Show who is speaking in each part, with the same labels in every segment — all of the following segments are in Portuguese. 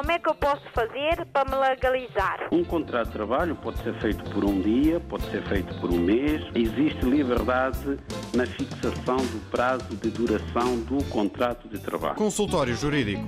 Speaker 1: como é que eu posso fazer para me legalizar?
Speaker 2: Um contrato de trabalho pode ser feito por um dia, pode ser feito por um mês. Existe liberdade na fixação do prazo de duração do contrato de trabalho.
Speaker 3: Consultório Jurídico.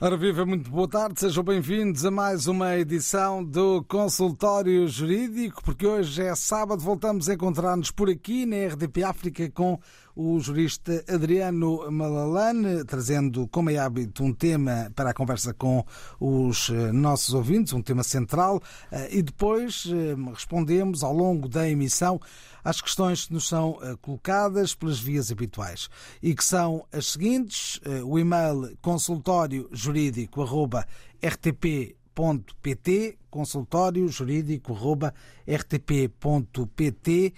Speaker 4: Ora viva, muito boa tarde, sejam bem-vindos a mais uma edição do Consultório Jurídico, porque hoje é sábado, voltamos a encontrar-nos por aqui na RDP África com o jurista Adriano Malalane, trazendo, como é hábito, um tema para a conversa com os eh, nossos ouvintes, um tema central, eh, e depois eh, respondemos ao longo da emissão às questões que nos são colocadas pelas vias habituais e que são as seguintes: o e-mail consultório jurídico rtp.pt, consultório jurídico rtp.pt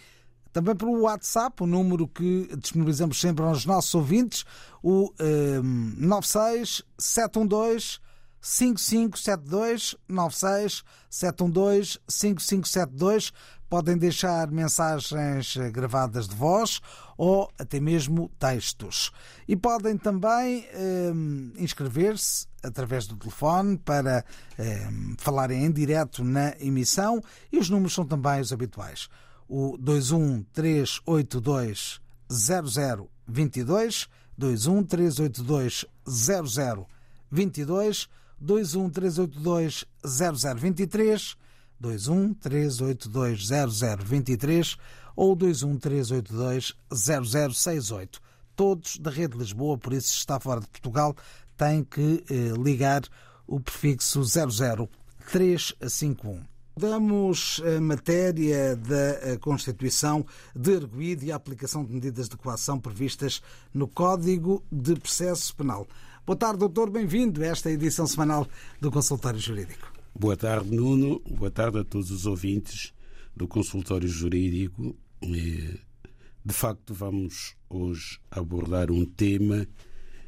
Speaker 4: também pelo WhatsApp, o número que disponibilizamos sempre aos nossos ouvintes, o um, 96 712 5572 96 712 5572 podem deixar mensagens gravadas de voz ou até mesmo textos. E podem também um, inscrever-se através do telefone para um, falarem em direto na emissão. E os números são também os habituais o 21382 0022 21382 0022 21382 0023 21382 0023 ou 21382 0068. Todos da Rede Lisboa, por isso está fora de Portugal, tem que eh, ligar o prefixo 00351. Damos a matéria da constituição de arguído e a aplicação de medidas de coação previstas no Código de Processo Penal. Boa tarde, doutor. Bem-vindo a esta edição semanal do Consultório Jurídico.
Speaker 5: Boa tarde, Nuno. Boa tarde a todos os ouvintes do Consultório Jurídico. De facto, vamos hoje abordar um tema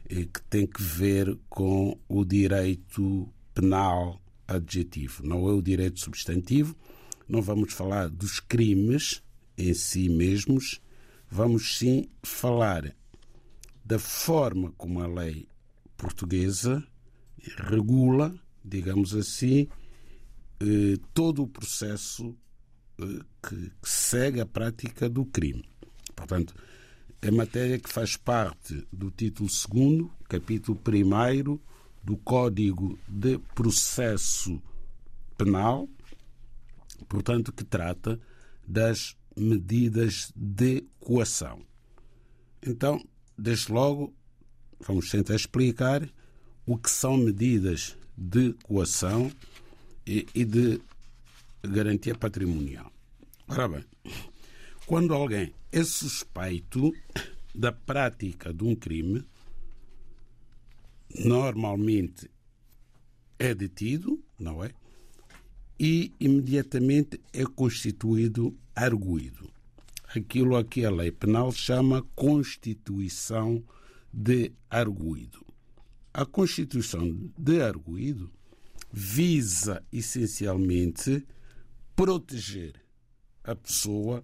Speaker 5: eh, que tem que ver com o direito penal adjetivo, não é o direito substantivo. Não vamos falar dos crimes em si mesmos, vamos sim falar da forma como a lei portuguesa regula, digamos assim, eh, todo o processo eh, que segue a prática do crime. Portanto, é matéria que faz parte do título 2, capítulo 1 do Código de Processo Penal, portanto, que trata das medidas de coação. Então, desde logo, vamos tentar explicar o que são medidas de coação e, e de garantia patrimonial. Ora bem, quando alguém é suspeito da prática de um crime, normalmente é detido, não é? E imediatamente é constituído arguído. Aquilo a que a lei penal chama constituição de arguído. A constituição de arguído visa essencialmente proteger a pessoa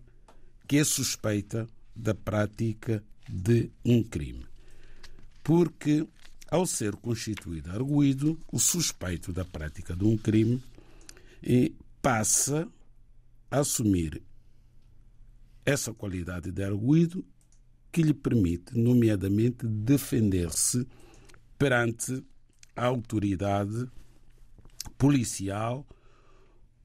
Speaker 5: que é suspeita da prática de um crime. Porque ao ser constituído arguído, o suspeito da prática de um crime passa a assumir essa qualidade de arguído que lhe permite, nomeadamente, defender-se perante a autoridade policial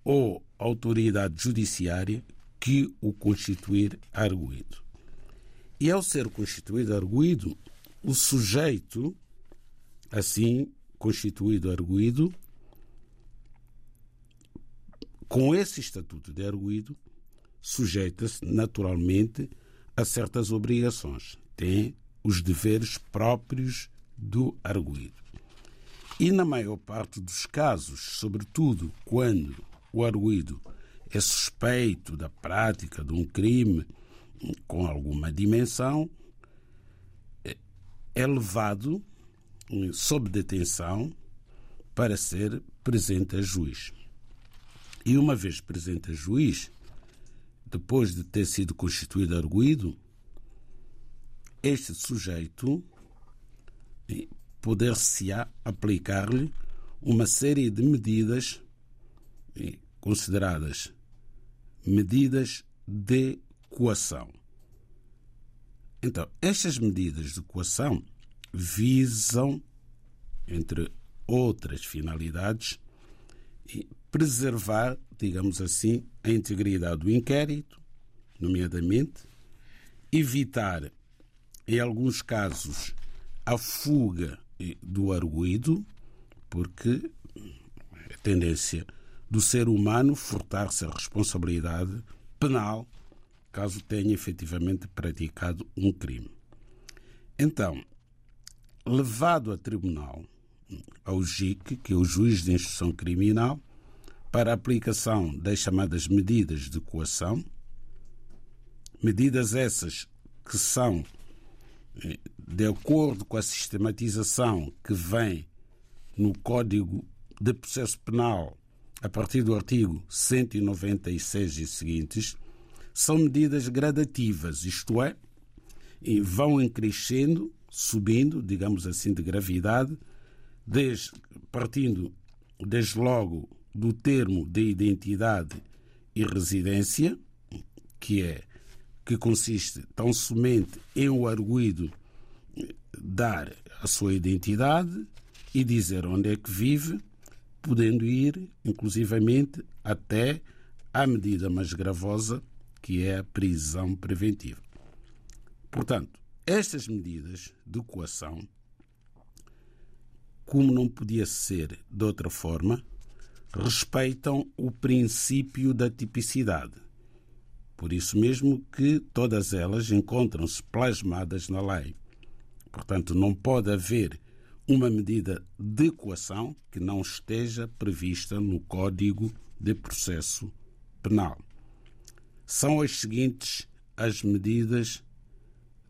Speaker 5: ou autoridade judiciária que o constituir arguído. E ao ser constituído arguído, o sujeito assim constituído arguído, com esse estatuto de arguído, sujeita-se naturalmente a certas obrigações. Tem os deveres próprios do arguído. E na maior parte dos casos, sobretudo quando o arguído é suspeito da prática de um crime com alguma dimensão, é levado sob detenção para ser presente a juiz. E uma vez presente a juiz, depois de ter sido constituído arguído, este sujeito poder-se-á aplicar-lhe uma série de medidas consideradas medidas de coação. Então, estas medidas de coação visam, entre outras finalidades, preservar, digamos assim, a integridade do inquérito, nomeadamente, evitar, em alguns casos, a fuga do arguído, porque a tendência do ser humano furtar-se a responsabilidade penal caso tenha efetivamente praticado um crime. Então, levado a tribunal, ao JIC, que é o juiz de instrução criminal, para a aplicação das chamadas medidas de coação, medidas essas que são eh, de acordo com a sistematização que vem no Código de Processo Penal a partir do artigo 196 e seguintes, são medidas gradativas, isto é, vão crescendo, subindo, digamos assim, de gravidade, desde, partindo desde logo do termo de identidade e residência, que é que consiste tão somente em o arguído dar a sua identidade e dizer onde é que vive, podendo ir, inclusivamente, até à medida mais gravosa, que é a prisão preventiva. Portanto, estas medidas de coação, como não podia ser de outra forma, respeitam o princípio da tipicidade. Por isso mesmo que todas elas encontram-se plasmadas na lei. Portanto, não pode haver uma medida de coação que não esteja prevista no Código de Processo Penal. São as seguintes as medidas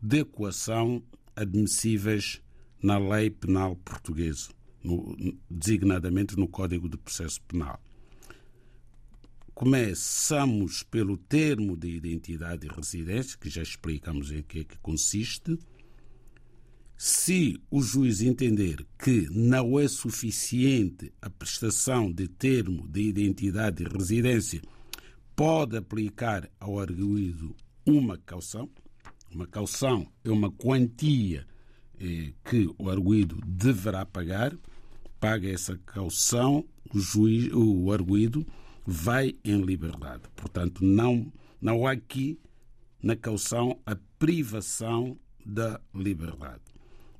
Speaker 5: de coação admissíveis na lei penal portuguesa, no, designadamente no Código de Processo Penal. Começamos pelo termo de identidade e residência, que já explicamos em que é que consiste se o juiz entender que não é suficiente a prestação de termo de identidade e residência, pode aplicar ao arguído uma caução. Uma caução é uma quantia eh, que o arguído deverá pagar. Paga essa caução, o, juiz, o arguído vai em liberdade. Portanto, não, não há aqui na caução a privação da liberdade.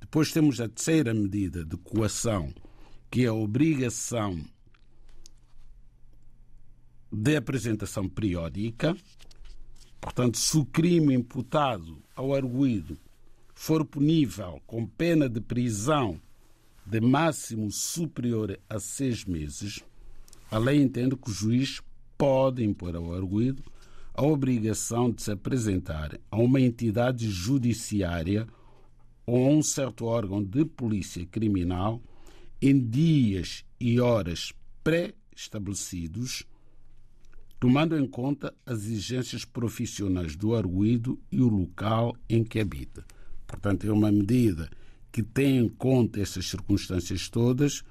Speaker 5: Depois temos a terceira medida de coação, que é a obrigação de apresentação periódica. Portanto, se o crime imputado ao arguído for punível com pena de prisão de máximo superior a seis meses, a lei entende que o juiz pode impor ao arguído a obrigação de se apresentar a uma entidade judiciária ou a um certo órgão de polícia criminal em dias e horas pré-estabelecidos, tomando em conta as exigências profissionais do arguído e o local em que habita. Portanto, é uma medida que tem em conta essas circunstâncias todas,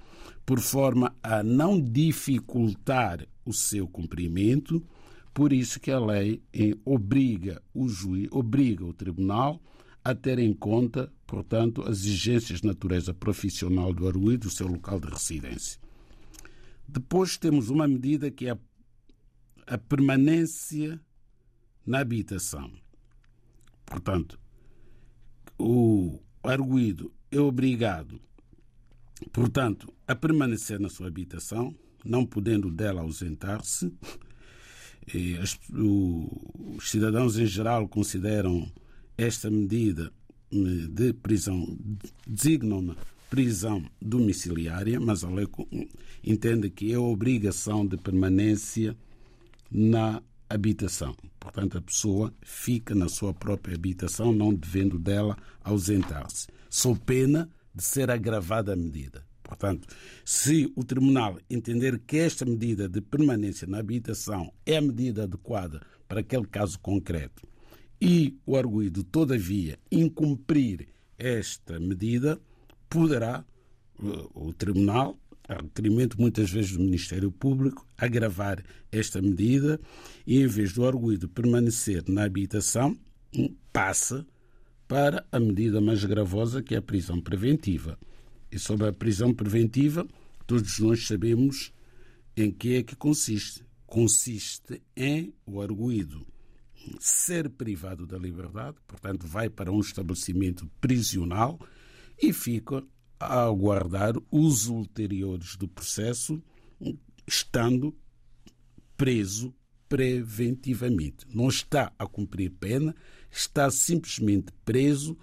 Speaker 5: por forma a não dificultar o seu cumprimento. Por isso que a lei obriga o juiz, obriga o tribunal a ter em conta, portanto, as exigências de natureza profissional do arguído, o seu local de residência. Depois temos uma medida que é a, a permanência na habitação. Portanto, o arguído é obrigado, portanto, a permanecer na sua habitação, não podendo dela ausentar-se. Os cidadãos em geral consideram esta medida eh, de prisão, designam prisão domiciliária, mas a lei entende que é obrigação de permanência na habitação. Portanto, a pessoa fica na sua própria habitação, não devendo dela ausentar-se, sob pena de ser agravada a medida. Portanto, se o tribunal entender que esta medida de permanência na habitação é a medida adequada para aquele caso concreto e o arguído, todavia, incumprir esta medida, poderá o tribunal a requerimento muitas vezes do Ministério Público, agravar esta medida e, em vez do arguído permanecer na habitação, passa para a medida mais gravosa, que é a prisão preventiva. E sobre a prisão preventiva, todos nós sabemos em que é que consiste. Consiste em o arguído ser privado da liberdade, portanto, vai para um estabelecimento prisional e fica a aguardar os ulteriores do processo, estando preso preventivamente. Não está a cumprir pena, está simplesmente preso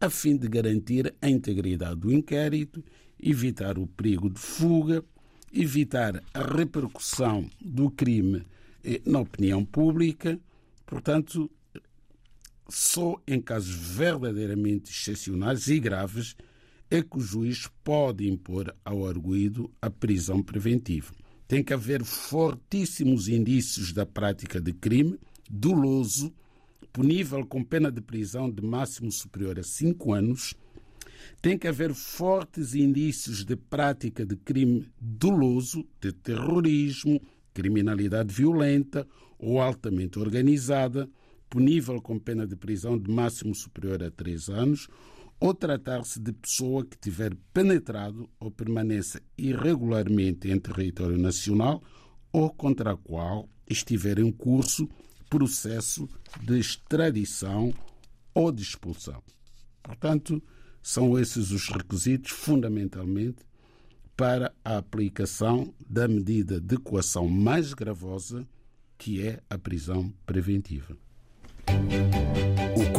Speaker 5: a fim de garantir a integridade do inquérito, evitar o perigo de fuga, evitar a repercussão do crime eh, na opinião pública. Portanto, só em casos verdadeiramente excepcionais e graves é que o juiz pode impor ao arguído a prisão preventiva. Tem que haver fortíssimos indícios da prática de crime doloso, punível com pena de prisão de máximo superior a cinco anos. Tem que haver fortes indícios de prática de crime doloso, de terrorismo, criminalidade violenta ou altamente organizada, punível com pena de prisão de máximo superior a três anos, ou tratar-se de pessoa que tiver penetrado ou permaneça irregularmente em território nacional ou contra a qual estiver em curso processo de extradição ou de expulsão. Portanto, são esses os requisitos, fundamentalmente, para a aplicação da medida de coação mais gravosa, que é a prisão preventiva.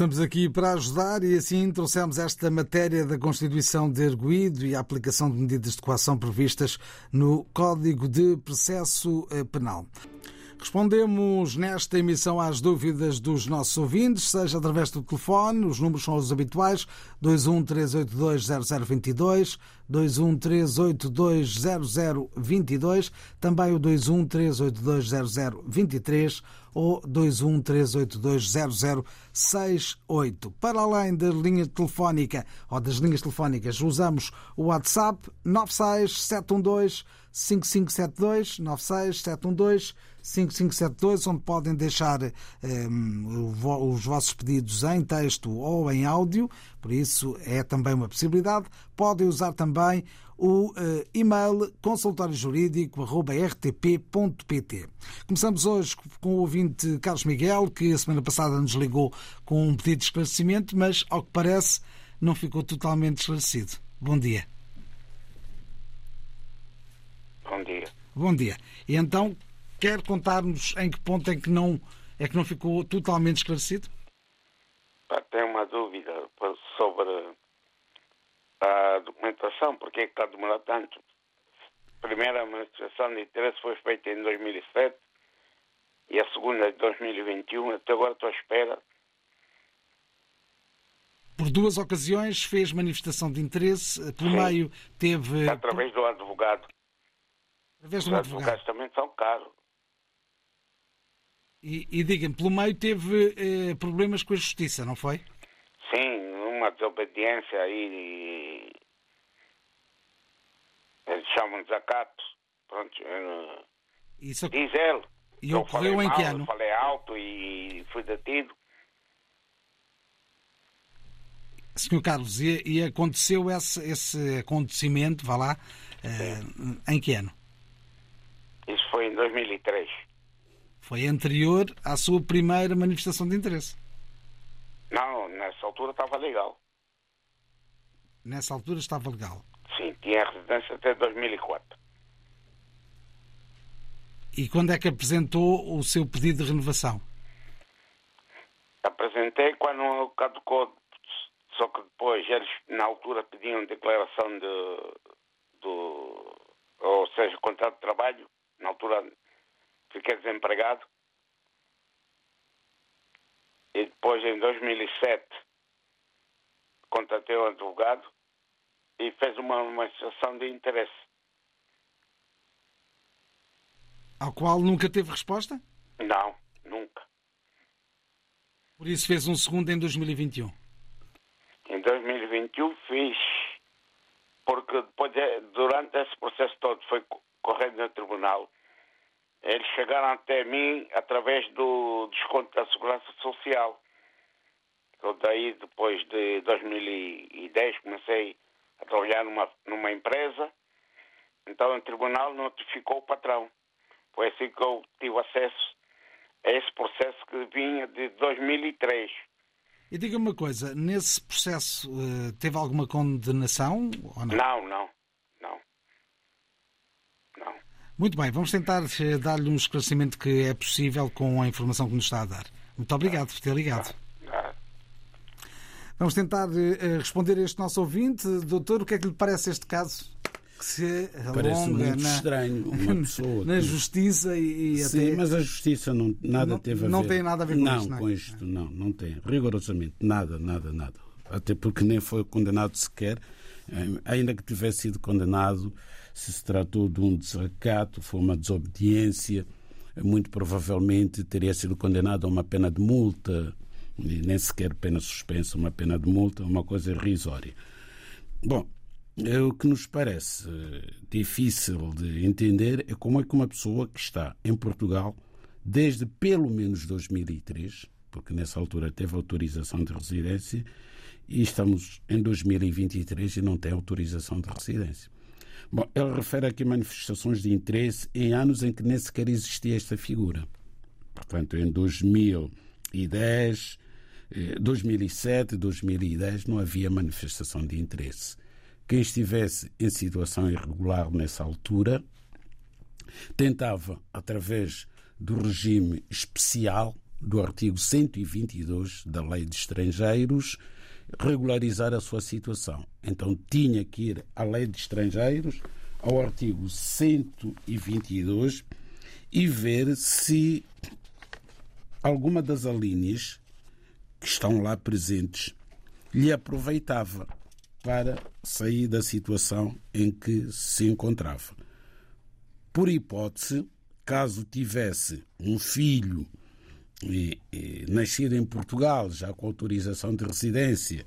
Speaker 4: Estamos aqui para ajudar e assim trouxemos esta matéria da constituição de arguído e a aplicação de medidas de coação previstas no Código de Processo eh, Penal. Respondemos nesta emissão às dúvidas dos nossos ouvintes, seja através do telefone, os números são os habituais, 213820022, 213820022, também o 213820023 ou 213820068. Para além da linha telefónica ou das linhas telefónicas, usamos o WhatsApp 96712 5572 96712 5572, onde podem deixar um, ehm, os vossos pedidos em texto ou em áudio, por isso é também uma possibilidade. Podem usar também o uh, e-mail consultóriojurídico.rtp.pt. Começamos hoje com o ouvinte Carlos Miguel, que a semana passada nos ligou com um pedido de esclarecimento, mas, ao que parece, não ficou totalmente esclarecido. Bom dia.
Speaker 6: Bom dia.
Speaker 4: Bom dia. E então, Quer contar-nos em que ponto é que não, é que não ficou totalmente esclarecido?
Speaker 6: Tenho uma dúvida sobre a porque é que está a demorar tanto? A primeira manifestação de interesse foi feita em 2007 e a segunda de 2021. Até agora estou à espera.
Speaker 4: Por duas ocasiões fez manifestação de interesse, pelo Sim. meio teve.
Speaker 6: Através do advogado.
Speaker 4: Através do Os advogado.
Speaker 6: advogados também são caros.
Speaker 4: E, e diga-me, pelo meio teve eh, problemas com a justiça, não foi?
Speaker 6: Sim, uma desobediência aí. Eles chamam de acato. Pronto. Isso... Diz ele.
Speaker 4: E ocorreu em que ano?
Speaker 6: falei alto e fui detido.
Speaker 4: Senhor Carlos, e, e aconteceu esse, esse, acontecimento, vá lá, eh, em que ano?
Speaker 6: Isso foi em 2003.
Speaker 4: Foi anterior à sua primeira manifestação de interesse.
Speaker 6: Não, nessa altura estava legal.
Speaker 4: Nessa altura estava legal?
Speaker 6: Sim, tinha residência até 2004.
Speaker 4: E quando é que apresentou o seu pedido de renovação?
Speaker 6: Apresentei quando caducou, só que depois eles na altura pediam declaração de, do, ou seja, contrato de trabalho, na altura fiquei desempregado. e depois em 2007 contatei o advogado e fez uma manifestação de interesse.
Speaker 4: Ao qual nunca teve resposta?
Speaker 6: Não, nunca.
Speaker 4: Por isso fez um segundo em 2021.
Speaker 6: Em 2021 fiz, porque depois, de- durante esse processo todo foi co- correndo no tribunal, eles chegaram até mim através do desconto da Segurança Social. Eu daí, depois de 2010, comecei a trabalhar numa, numa empresa, então o tribunal notificou o patrão. Foi assim que eu tive acesso a esse processo que vinha de 2003.
Speaker 4: E diga-me uma coisa, nesse processo eh, teve alguma condenação ou não?
Speaker 6: Não, não, não. Não.
Speaker 4: Muito bem, vamos tentar eh, dar-lhe um esclarecimento que é possível com a informação que nos está a dar. Muito obrigado por ter ligado. Vamos tentar eh, responder a este nosso ouvinte. Doutor, o que é que lhe parece este caso? Que se
Speaker 5: Parece muito
Speaker 4: na,
Speaker 5: estranho uma pessoa.
Speaker 4: na justiça e, e
Speaker 5: Sim,
Speaker 4: até.
Speaker 5: mas a justiça não, nada
Speaker 4: Não-
Speaker 5: teve a
Speaker 4: não
Speaker 5: ver.
Speaker 4: tem nada a ver com
Speaker 5: não,
Speaker 4: isto, não é?
Speaker 5: com isto, não, não tem. Rigorosamente, nada, nada, nada. Até porque nem foi condenado sequer. Ainda que tivesse sido condenado, se se tratou de um desacato, foi uma desobediência, muito provavelmente teria sido condenado a uma pena de multa, e nem sequer pena suspensa, uma pena de multa, uma coisa irrisória. Bom, é o que nos parece eh, difícil de entender é como é que uma pessoa que está em Portugal desde pelo menos 2003, porque nessa altura teve autorização de residência, e estamos em 2023 e não tem autorização de residência. Bom, ele refere aqui manifestações de interesse em anos em que nem sequer existia esta figura. Portanto, em 2010, eh, 2007, 2010 não havia manifestação de interesse. Quem estivesse em situação irregular nessa altura tentava, através do regime especial do artigo 122 da Lei de Estrangeiros, regularizar a sua situação. Então tinha que ir à Lei de Estrangeiros, ao artigo 122, e ver se alguma das alíneas que estão lá presentes lhe aproveitava para sair da situação em que se encontrava. Por hipótese, caso tivesse um filho e, e, nascido em Portugal, já com autorização de residência,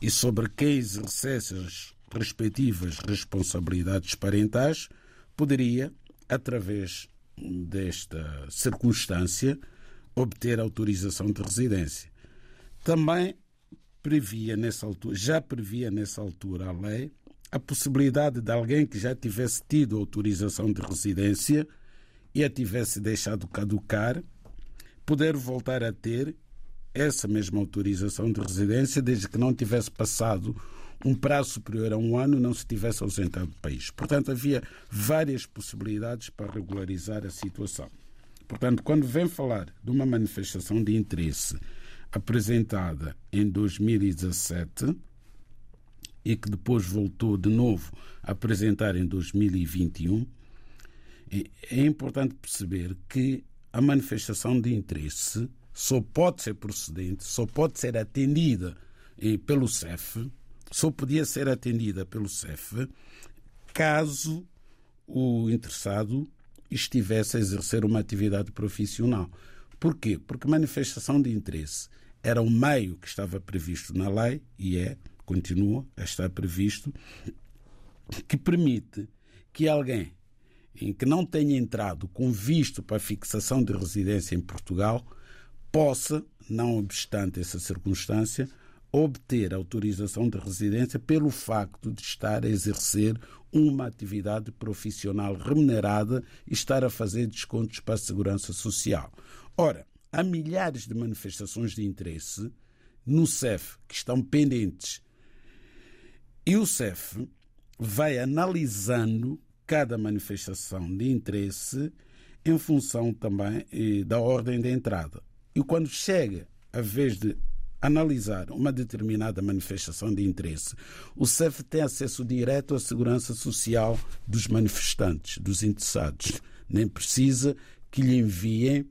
Speaker 5: e sobre quem exercesse as respectivas responsabilidades parentais, poderia, através desta circunstância, obter autorização de residência. Também previa nessa altura, já previa nessa altura a lei a possibilidade de alguém que já tivesse tido autorização de residência e a tivesse deixado caducar, poder voltar a ter essa mesma autorização de residência desde que não tivesse passado um prazo superior a um ano não se tivesse ausentado do país. Portanto, havia várias possibilidades para regularizar a situação. Portanto, quando vem falar de uma manifestação de interesse apresentada em 2017 e que depois voltou de novo a apresentar em 2021, é importante perceber que a manifestação de interesse só pode ser procedente, só pode ser atendida pelo CEF, só podia ser atendida pelo CEF caso o interessado estivesse a exercer uma atividade profissional. Porquê? Porque manifestação de interesse era um meio que estava previsto na lei e é, continua a estar previsto, que permite que alguém em que não tenha entrado com visto para fixação de residência em Portugal possa, não obstante essa circunstância, obter autorização de residência pelo facto de estar a exercer uma atividade profissional remunerada e estar a fazer descontos para a segurança social. Ora, há milhares de manifestações de interesse no CEF que estão pendentes e o CEF vai analisando cada manifestação de interesse em função também da ordem de entrada. E quando chega a vez de analisar uma determinada manifestação de interesse, o CEF tem acesso direto à segurança social dos manifestantes, dos interessados. Nem precisa que lhe enviem eh,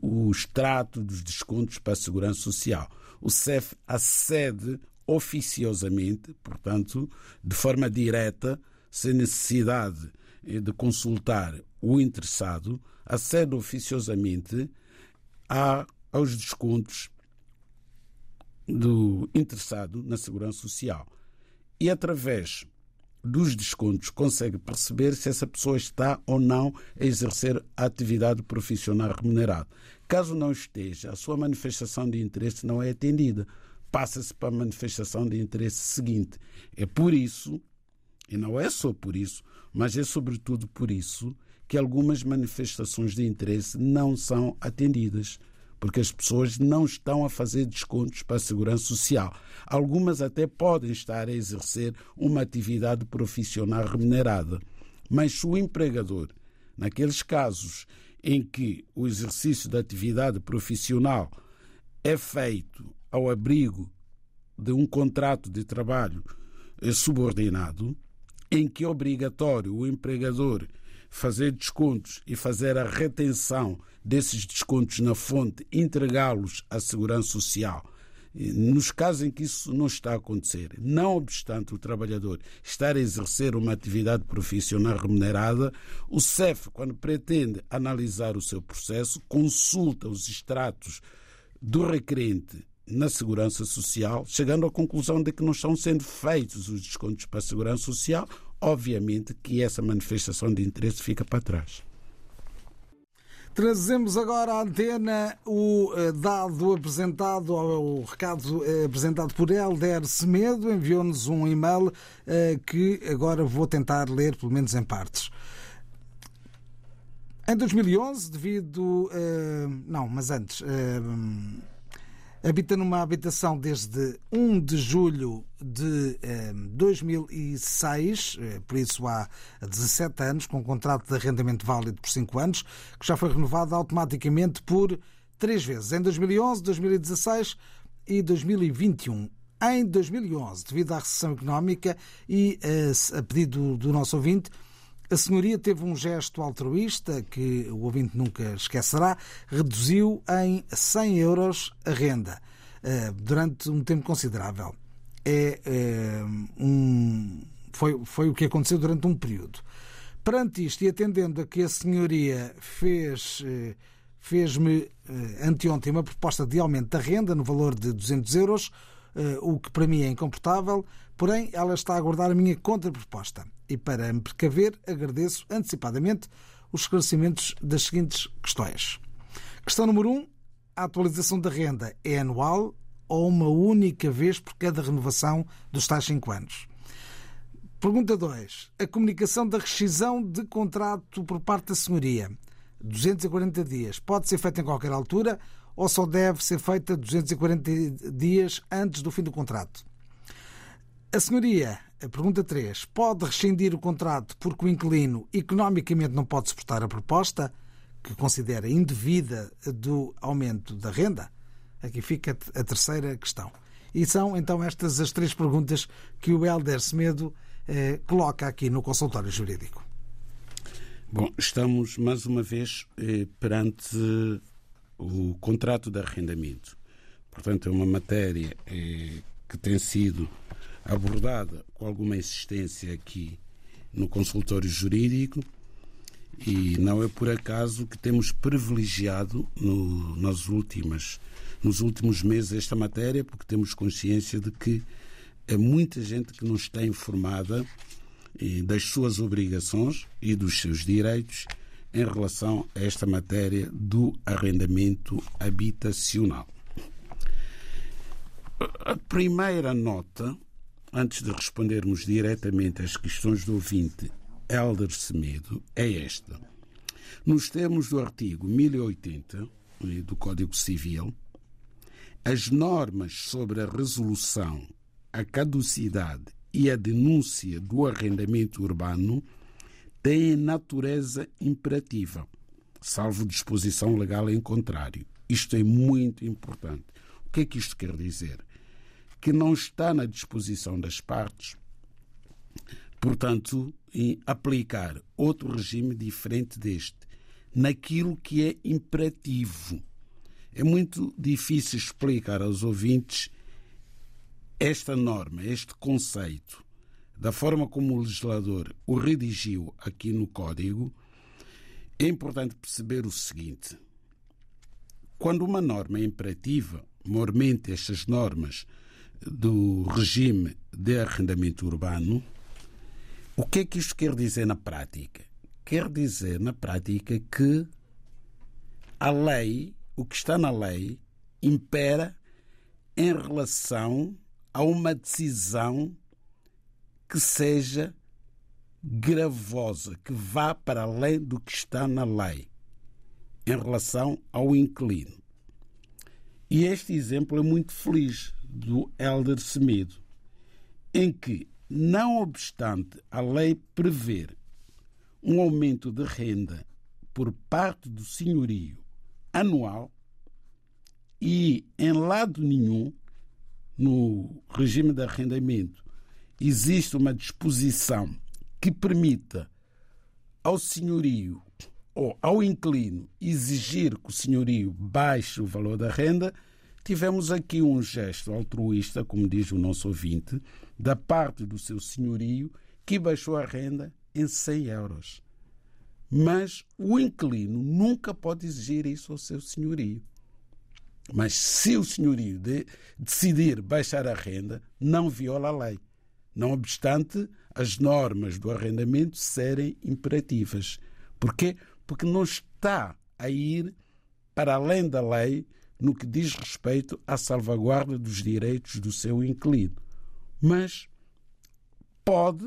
Speaker 5: o extrato dos descontos para a Segurança Social. O CEF acede oficiosamente, portanto, de forma direta, sem necessidade de consultar o interessado, acede oficiosamente a, aos descontos do interessado na Segurança Social. E através dos descontos consegue perceber se essa pessoa está ou não a exercer a atividade profissional remunerada. Caso não esteja, a sua manifestação de interesse não é atendida. Passa-se para a manifestação de interesse seguinte. É por isso, e não é só por isso, mas é sobretudo por isso, que algumas manifestações de interesse não são atendidas porque as pessoas não estão a fazer descontos para a segurança social. Algumas até podem estar a exercer uma atividade profissional remunerada. Mas se o empregador, naqueles casos em que o exercício da atividade profissional é feito ao abrigo de um contrato de trabalho subordinado, em que é obrigatório o empregador fazer descontos e fazer a retenção desses descontos na fonte, entregá-los à Segurança Social. Nos casos em que isso não está a acontecer, não obstante o trabalhador estar a exercer uma atividade profissional remunerada, o CEF, quando pretende analisar o seu processo, consulta os extratos do requerente na Segurança Social, chegando à conclusão de que não estão sendo feitos os descontos para a Segurança Social, obviamente que essa manifestação de interesse fica para trás.
Speaker 4: Trazemos agora à antena o eh, dado apresentado, o recado eh, apresentado por Helder Semedo, enviou-nos um e-mail eh, que agora vou tentar ler, pelo menos em partes. Em 2011, devido. Não, mas antes habita numa habitação desde 1 de julho de eh, 2006, eh, por isso há 17 anos, com um contrato de arrendamento válido por 5 anos, que já foi renovado automaticamente por três vezes, em 2011, 2016 e 2021. Em 2011, devido à recessão económica e eh, a pedido do nosso ouvinte, a senhoria teve um gesto altruísta que o ouvinte nunca esquecerá, reduziu em 100 euros a renda uh, durante um tempo considerável. É, uh, um, foi, foi o que aconteceu durante um período. Perante isto e atendendo a que a senhoria fez, uh, fez-me anteontem uma proposta de aumento da renda no valor de 200 euros, o que para mim é incomportável, porém ela está a aguardar a minha contraproposta e para me precaver, agradeço antecipadamente os esclarecimentos das seguintes questões. Questão número 1. Um, a atualização da renda é anual ou uma única vez por cada renovação dos tais 5 anos? Pergunta 2. A comunicação da rescisão de contrato por parte da senhoria, 240 dias, pode ser feita em qualquer altura ou só deve ser feita 240 dias antes do fim do contrato? A senhoria a pergunta 3. Pode rescindir o contrato porque o inquilino economicamente não pode suportar a proposta, que considera indevida do aumento da renda? Aqui fica a terceira questão. E são então estas as três perguntas que o Helder Semedo eh, coloca aqui no consultório jurídico.
Speaker 5: Bom, estamos mais uma vez eh, perante o contrato de arrendamento. Portanto, é uma matéria eh, que tem sido abordada com alguma insistência aqui no consultório jurídico e não é por acaso que temos privilegiado no, nas últimas, nos últimos meses esta matéria, porque temos consciência de que é muita gente que não está informada das suas obrigações e dos seus direitos em relação a esta matéria do arrendamento habitacional. A primeira nota antes de respondermos diretamente às questões do ouvinte Helder Semedo, é esta. Nos termos do artigo 1080 eh, do Código Civil, as normas sobre a resolução, a caducidade e a denúncia do arrendamento urbano têm natureza imperativa, salvo disposição legal em contrário. Isto é muito importante. O que é que isto quer dizer? Que não está na disposição das partes, portanto, em aplicar outro regime diferente deste, naquilo que é imperativo. É muito difícil explicar aos ouvintes esta norma, este conceito, da forma como o legislador o redigiu aqui no Código. É importante perceber o seguinte: quando uma norma é imperativa, mormente estas normas do regime de arrendamento urbano, o que é que isto quer dizer na prática? Quer dizer na prática que a lei o que está na lei impera em relação a uma decisão que seja gravosa, que vá para além do que está na lei, em relação ao inquilino. E este exemplo é muito feliz do Elder Semedo, em que, não obstante a lei prever um aumento de renda por parte do senhorio anual e em lado nenhum no regime de arrendamento existe uma disposição que permita ao senhorio ou ao inquilino exigir que o senhorio baixe o valor da renda, tivemos aqui um gesto altruísta, como diz o nosso ouvinte, da parte do seu senhorio que baixou a renda em 100 euros. Mas o inquilino nunca pode exigir isso ao seu senhorio. Mas se o senhorio de decidir baixar a renda, não viola a lei, não obstante as normas do arrendamento serem imperativas. Porquê? Porque não está a ir para além da lei no que diz respeito à salvaguarda dos direitos do seu inquilino. Mas pode,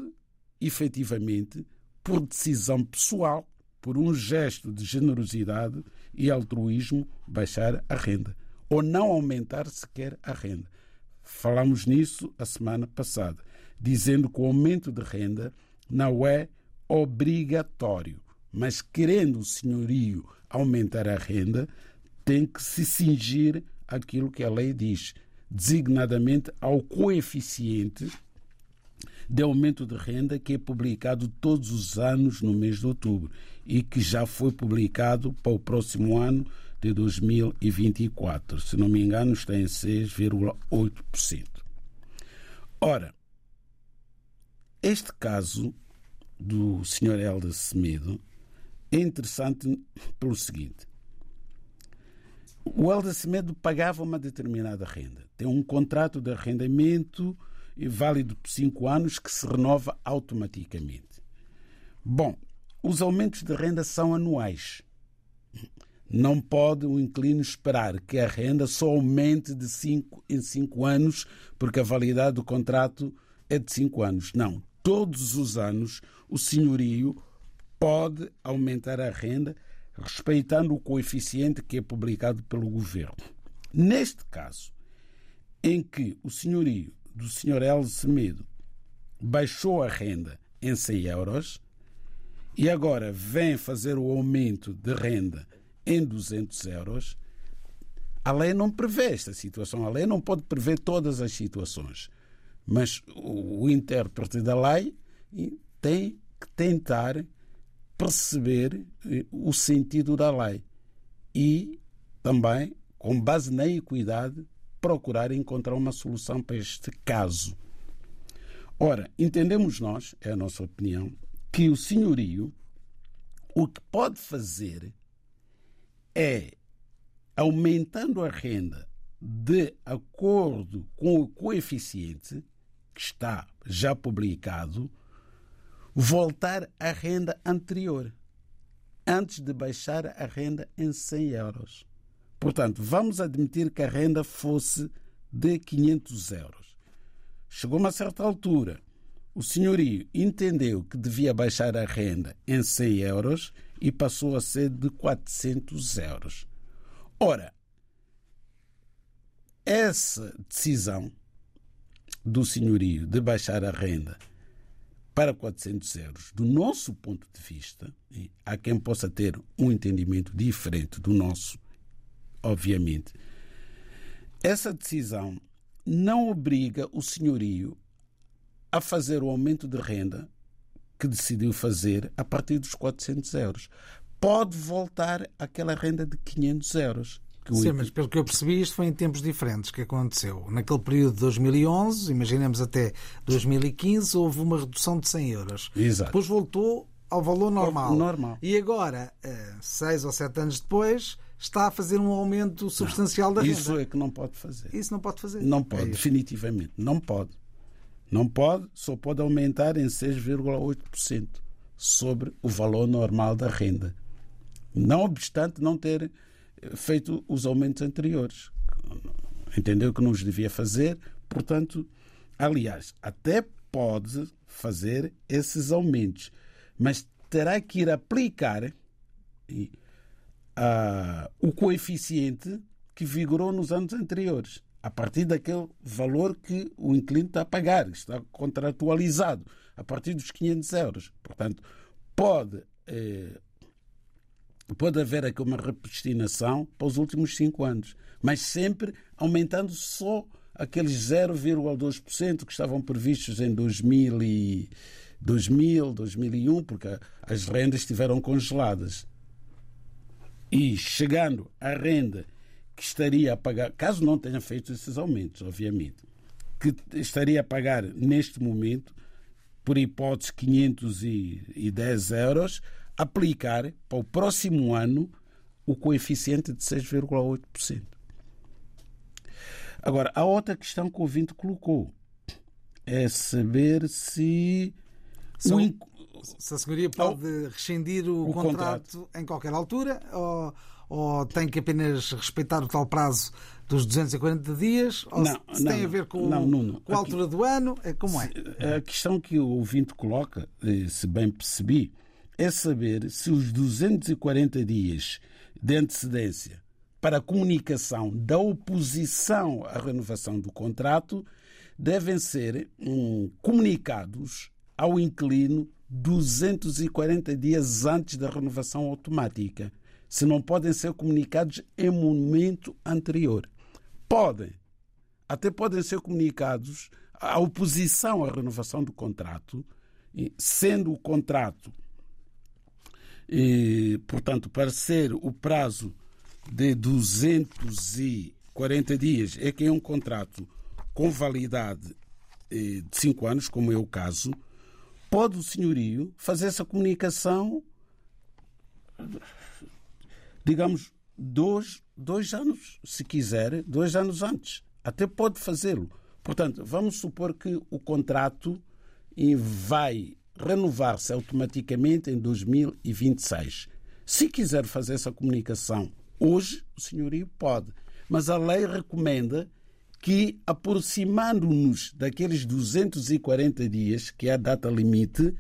Speaker 5: efetivamente, por decisão pessoal, por um gesto de generosidade e altruísmo, baixar a renda ou não aumentar sequer a renda. Falamos nisso a semana passada, dizendo que o aumento de renda não é obrigatório, mas querendo o senhorio aumentar a renda, tem que se cingir àquilo que a lei diz, designadamente ao coeficiente de aumento de renda que é publicado todos os anos no mês de outubro e que já foi publicado para o próximo ano de 2024. Se não me engano, está em 6,8%. Ora, este caso do Sr. Helder Semedo é interessante pelo seguinte. O Helder Semedo pagava uma determinada renda. Tem um contrato de arrendamento válido por cinco anos que se renova automaticamente. Bom, os aumentos de renda são anuais. Não pode o inquilino esperar que a renda só aumente de cinco em cinco anos, porque a validade do contrato é de cinco anos. Não. Todos os anos o senhorio pode aumentar a renda respeitando o coeficiente que é publicado pelo governo. Neste caso, em que o senhorio do Sr. L. Semedo baixou a renda em 100 euros e agora vem fazer o aumento de renda em 200 euros, a lei não prevê esta situação. A lei não pode prever todas as situações. Mas o intérprete da lei tem que tentar perceber eh, o sentido da lei e também, com base na equidade, procurar encontrar uma solução para este caso. Ora, entendemos nós, é a nossa opinião, que o senhorio o que pode fazer é, aumentando a renda de acordo com o coeficiente que está já publicado, voltar à renda anterior, antes de baixar a renda em 100 euros. Portanto, vamos admitir que a renda fosse de 500 euros. Chegou uma certa altura, o senhorio entendeu que devia baixar a renda em 100 euros e passou a ser de 400 euros. Ora, essa decisão do senhorio de baixar a renda para 400 euros, do nosso ponto de vista, há quem possa ter um entendimento diferente do nosso, obviamente. Essa decisão não obriga o senhorio a fazer o aumento de renda que decidiu fazer a partir dos 400 euros. pode voltar àquela renda de 500 euros.
Speaker 4: Sim, mas pelo que eu percebi, isto foi em tempos diferentes que aconteceu. Naquele período de 2011, imaginemos até 2015, houve uma redução de 100 euros.
Speaker 5: Exato.
Speaker 4: Depois voltou ao valor normal.
Speaker 5: normal.
Speaker 4: E agora, eh, seis ou sete anos depois, está a fazer um aumento substancial
Speaker 5: não,
Speaker 4: da renda.
Speaker 5: Isso é que não pode fazer.
Speaker 4: Isso não pode fazer.
Speaker 5: Não pode, é definitivamente. Não pode. Não pode, só pode aumentar em 6,8% sobre o valor normal da renda. Não obstante não ter feito os aumentos anteriores. Entendeu que não os devia fazer, portanto, aliás, até pode fazer esses aumentos, mas terá que ir aplicar uh, o coeficiente que vigorou nos anos anteriores, a partir daquele valor que o inquilino está a pagar, está contratualizado, a partir dos 500 euros. Portanto, pode eh, pode haver aqui uma repristinação para os últimos cinco anos, mas sempre aumentando só aqueles 0,2% que estavam previstos em 2000, e 2000, 2001, porque as rendas estiveram congeladas. E chegando à renda que estaria a pagar, caso não tenha feito esses aumentos, obviamente, que estaria a pagar neste momento, por hipótese, 510 euros, aplicar para o próximo ano o coeficiente de 6,8%. Agora, a outra questão que o ouvinte colocou é saber se.
Speaker 4: São. Se a senhoria pode oh, rescindir o, o contrato, contrato, em qualquer altura ou, ou tem que apenas respeitar o tal prazo dos 240 dias? Ou
Speaker 5: não,
Speaker 4: se
Speaker 5: não,
Speaker 4: tem a ver com,
Speaker 5: não, não,
Speaker 4: com a altura do ano? É como é?
Speaker 5: A questão que o ouvinte coloca, eh, se bem percebi, é saber se os 240 dias de antecedência para a comunicação da oposição à renovação do contrato devem ser hum, comunicados ao inquilino 240 dias antes da renovação automática, se não podem ser comunicados em momento anterior. Podem, até podem ser comunicados à oposição à renovação do contrato, sendo o contrato e, portanto, para ser o prazo de 240 dias, é que é um contrato com validade eh, de 5 anos, como é o caso, pode o senhorio fazer essa comunicação, digamos, dois, dois anos, se quiser, dois anos antes. Até pode fazê-lo. Portanto, vamos supor que o contrato vai renovar-se automaticamente em 2026. Se quiser fazer essa comunicação hoje, o senhorio pode. Mas a lei recomenda que, aproximando-nos daqueles 240 dias, que é a data limite,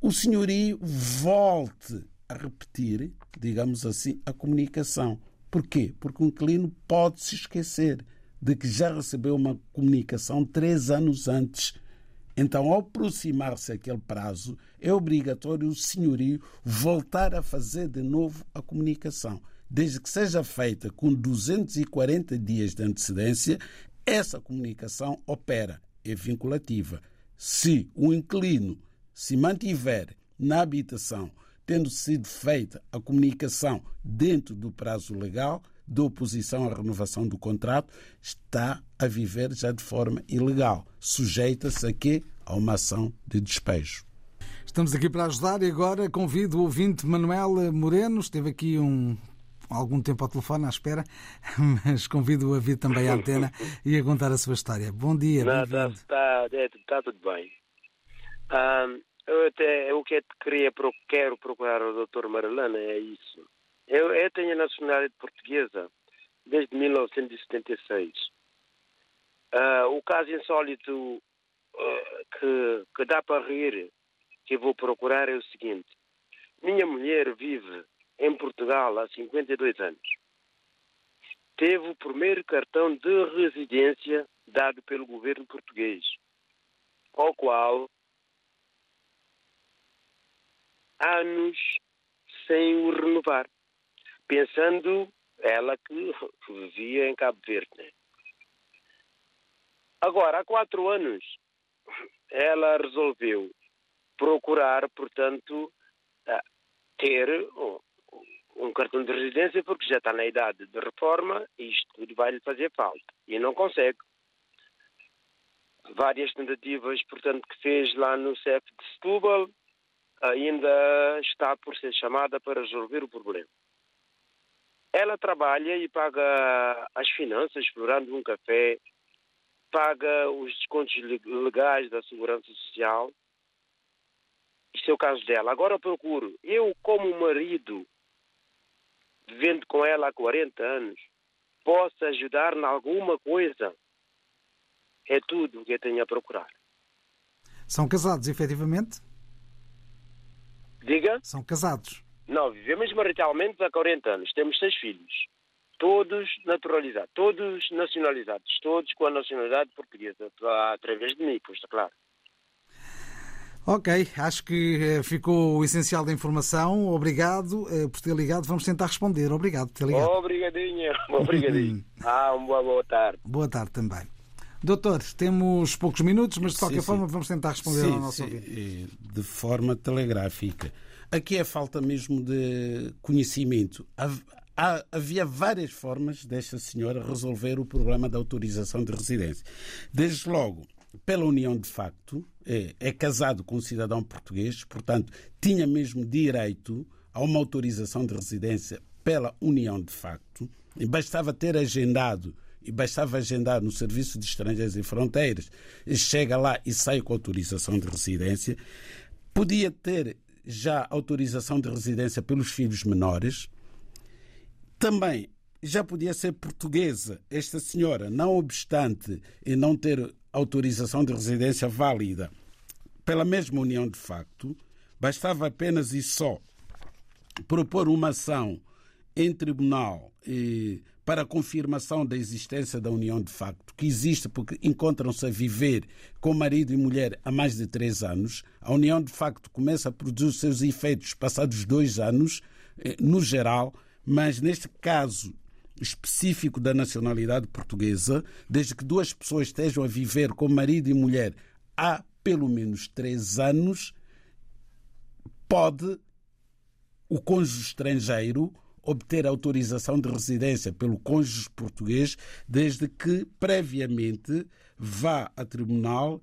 Speaker 5: o senhorio volte a repetir, digamos assim, a comunicação. Porquê? Porque o inquilino pode se esquecer de que já recebeu uma comunicação três anos antes então, ao aproximar-se aquele prazo, é obrigatório o senhorio voltar a fazer de novo a comunicação. Desde que seja feita com 240 dias de antecedência, essa comunicação opera, é vinculativa. Se o inquilino se mantiver na habitação, tendo sido feita a comunicação dentro do prazo legal, de oposição à renovação do contrato está a viver já de forma ilegal. Sujeita-se a quê? A uma ação de despejo.
Speaker 4: Estamos aqui para ajudar e agora convido o ouvinte Manuel Moreno, esteve aqui um algum tempo ao telefone à espera, mas convido-o a vir também à antena e a contar a sua história. Bom dia.
Speaker 7: Não, está, está, está, tudo bem. Um, eu até o que queria quero procurar o Dr. Marilana é isso. Eu, eu tenho a nacionalidade portuguesa desde 1976. Uh, ah, o caso insólito uh, que, que dá para rir, que vou procurar, é o seguinte. Minha mulher vive em Portugal há 52 anos. Teve o primeiro cartão de residência dado pelo governo português, ao qual anos sem o renovar pensando ela que vivia em Cabo Verde. Né? Agora, há quatro anos, ela resolveu procurar, portanto, ter um cartão de residência porque já está na idade de reforma e isto tudo vai lhe fazer falta. E não consegue. Várias tentativas, portanto, que fez lá no CEF de Setúbal, ainda está por ser chamada para resolver o problema. Ela trabalha e paga as finanças, explorando um café, paga os descontos legais da Segurança Social. Isto é o caso dela. Agora eu procuro, eu como marido, vivendo com ela há 40 anos, posso ajudar em alguma coisa. É tudo o que eu tenho a procurar.
Speaker 4: São casados, efetivamente?
Speaker 7: Diga?
Speaker 4: São casados.
Speaker 7: Não, vivemos maritalmente há 40 anos. Temos seis filhos. Todos naturalizados, todos nacionalizados, todos com a nacionalidade portuguesa, através de mim, pois, claro.
Speaker 4: Ok, acho que eh, ficou o essencial da informação. Obrigado eh, por ter ligado. Vamos tentar responder. Obrigado por ter ligado.
Speaker 7: Obrigadinho, obrigadinho. ah, uma boa, boa tarde.
Speaker 4: Boa tarde também. Doutor, temos poucos minutos, mas de qualquer sim, forma sim. vamos tentar responder
Speaker 5: sim,
Speaker 4: ao nosso
Speaker 5: ouvinte. De forma telegráfica. Aqui é falta mesmo de conhecimento. Havia várias formas desta senhora resolver o problema da autorização de residência. Desde logo, pela união de facto, é, é casado com um cidadão português, portanto, tinha mesmo direito a uma autorização de residência pela união de facto, e bastava ter agendado e bastava agendar no Serviço de Estrangeiros e Fronteiras, chega lá e sai com autorização de residência. Podia ter já autorização de residência pelos filhos menores. Também já podia ser portuguesa esta senhora, não obstante e não ter autorização de residência válida pela mesma união de facto, bastava apenas e só propor uma ação em tribunal para a confirmação da existência da união de facto, que existe porque encontram-se a viver com marido e mulher há mais de três anos. A união de facto começa a produzir seus efeitos passados dois anos, eh, no geral, mas neste caso específico da nacionalidade portuguesa, desde que duas pessoas estejam a viver com marido e mulher há pelo menos três anos, pode o cônjuge estrangeiro obter autorização de residência pelo cônjuge português, desde que previamente vá a tribunal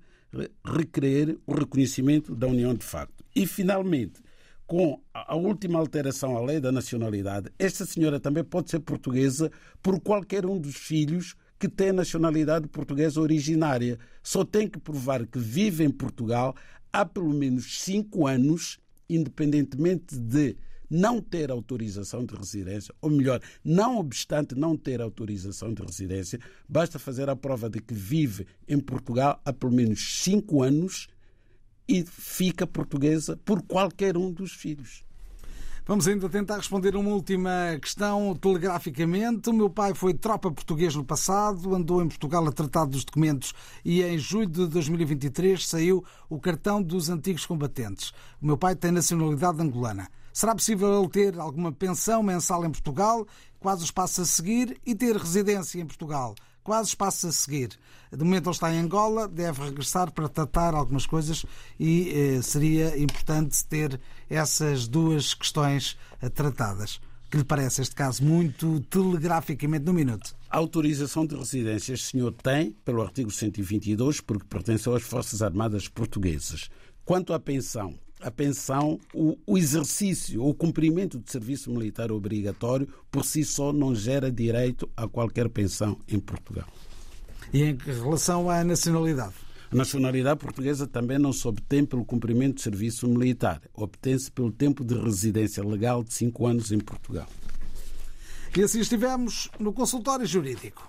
Speaker 5: requerer o reconhecimento da união de facto. E, finalmente, com a última alteração à lei da nacionalidade, esta senhora também pode ser portuguesa por qualquer um dos filhos que tem nacionalidade portuguesa originária. Só tem que provar que vive em Portugal há pelo menos cinco anos, independentemente de não ter autorização de residência, ou melhor, não obstante não ter autorização de residência, basta fazer a prova de que vive em Portugal há pelo menos cinco anos e fica portuguesa por qualquer um dos filhos.
Speaker 4: Vamos ainda tentar responder uma última questão telegraficamente. O meu pai foi tropa português no passado, andou em Portugal a tratar dos documentos e em julho de 2023 saiu o cartão dos antigos combatentes. O meu pai tem nacionalidade angolana. Será possível ter alguma pensão mensal em Portugal, quase os passos a seguir, e ter residência em Portugal? Quase os passos a seguir. De momento ele está em Angola, deve regressar para tratar algumas coisas e eh, seria importante ter essas duas questões eh, tratadas. Que lhe parece este caso muito telegraficamente no minuto?
Speaker 5: A autorização de residência este senhor tem, pelo artigo 122, porque pertenceu às Forças Armadas Portuguesas. Quanto à pensão, a pensão, o, o exercício ou o cumprimento de serviço militar obrigatório por si só não gera direito a qualquer pensão em Portugal.
Speaker 4: E em relação à nacionalidade?
Speaker 5: A nacionalidade portuguesa também não se obtém pelo cumprimento de serviço militar, obtém-se pelo tempo de residência legal de cinco anos em Portugal.
Speaker 4: E assim estivemos no consultório jurídico.